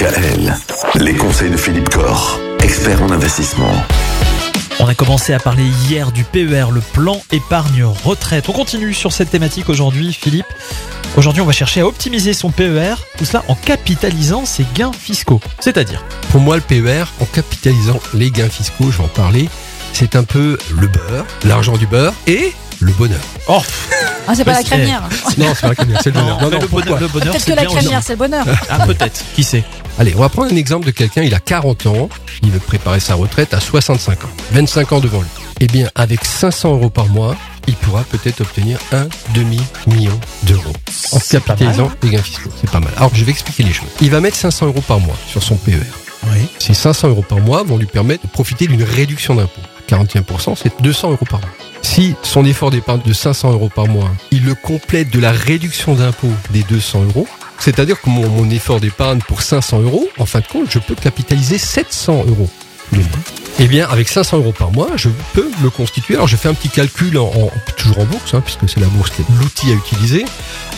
DKL. Les conseils de Philippe Corr, expert en investissement. On a commencé à parler hier du PER, le plan épargne retraite. On continue sur cette thématique aujourd'hui, Philippe. Aujourd'hui, on va chercher à optimiser son PER, tout cela en capitalisant ses gains fiscaux. C'est-à-dire Pour moi, le PER, en capitalisant les gains fiscaux, je vais en parler, c'est un peu le beurre, l'argent du beurre et le bonheur. Oh Ah, c'est pas la crémière. Non, c'est pas la crémière, c'est le bonheur. Non, non, le bonheur, le bonheur Peut-être que la crémière, c'est le bonheur. Ah peut-être, qui sait Allez, on va prendre un exemple de quelqu'un, il a 40 ans, il veut préparer sa retraite à 65 ans, 25 ans devant lui. Eh bien, avec 500 euros par mois, il pourra peut-être obtenir un demi-million d'euros en C'est pas capitalisant mal. les gains fiscaux. C'est pas mal. Alors, je vais expliquer les choses. Il va mettre 500 euros par mois sur son PER. Oui. Ces 500 euros par mois vont lui permettre de profiter d'une réduction d'impôt. 41%, c'est 200 euros par mois. Si son effort d'épargne de 500 euros par mois, il le complète de la réduction d'impôt des 200 euros, c'est-à-dire que mon, mon effort d'épargne pour 500 euros, en fin de compte, je peux capitaliser 700 euros. Eh bien, avec 500 euros par mois, je peux me constituer. Alors, je fais un petit calcul en, en- toujours en bourse, hein, puisque c'est la bourse qui est l'outil à utiliser,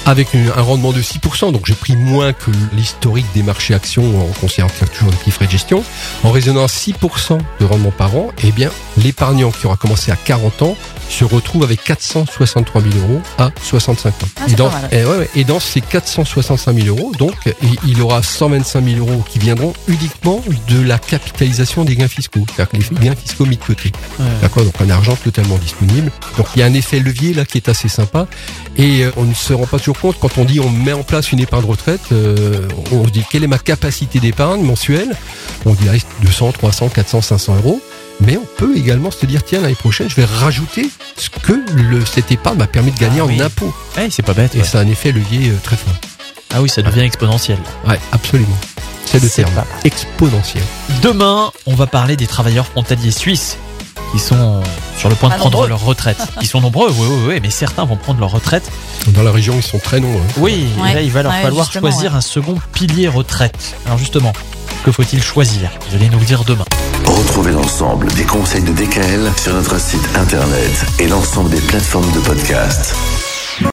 avec une- un rendement de 6%. Donc, j'ai pris moins que l'historique des marchés actions en considérant qu'il y a toujours des petits frais de gestion. En raisonnant à 6% de rendement par an, eh bien, l'épargnant qui aura commencé à 40 ans se retrouve avec 463 000 euros à 65 ans. Ah, et, dans, mal. et, ouais, ouais, et dans ces 465 000 euros, donc, il- aura 125 000 euros qui viendront uniquement de la capitalisation des gains fiscaux, c'est-à-dire que les gains fiscaux mis de côté. D'accord Donc un argent totalement disponible. Donc il y a un effet levier là qui est assez sympa. Et euh, on ne se rend pas toujours compte quand on dit on met en place une épargne retraite, euh, on se dit quelle est ma capacité d'épargne mensuelle? On dit là, 200, 300, 400, 500 euros. Mais on peut également se dire tiens l'année prochaine je vais rajouter ce que le, cette épargne m'a permis de gagner Ah en oui. impôts. Eh, c'est pas bête. Et ouais. c'est un effet levier euh, très fort. Ah oui, ça devient exponentiel. Ouais, absolument. C'est le terme. pas. Exponentiel. Demain, on va parler des travailleurs frontaliers suisses qui sont sur le point de prendre nombreux. leur retraite. Ils sont nombreux, oui, oui, oui, mais certains vont prendre leur retraite. Dans la région ils sont très nombreux. Oui, et là, il va leur Ouais, falloir choisir un second pilier retraite. Alors justement, que faut-il choisir? Vous allez nous le dire demain. Retrouvez l'ensemble des conseils de DKL sur notre site internet et l'ensemble des plateformes de podcast.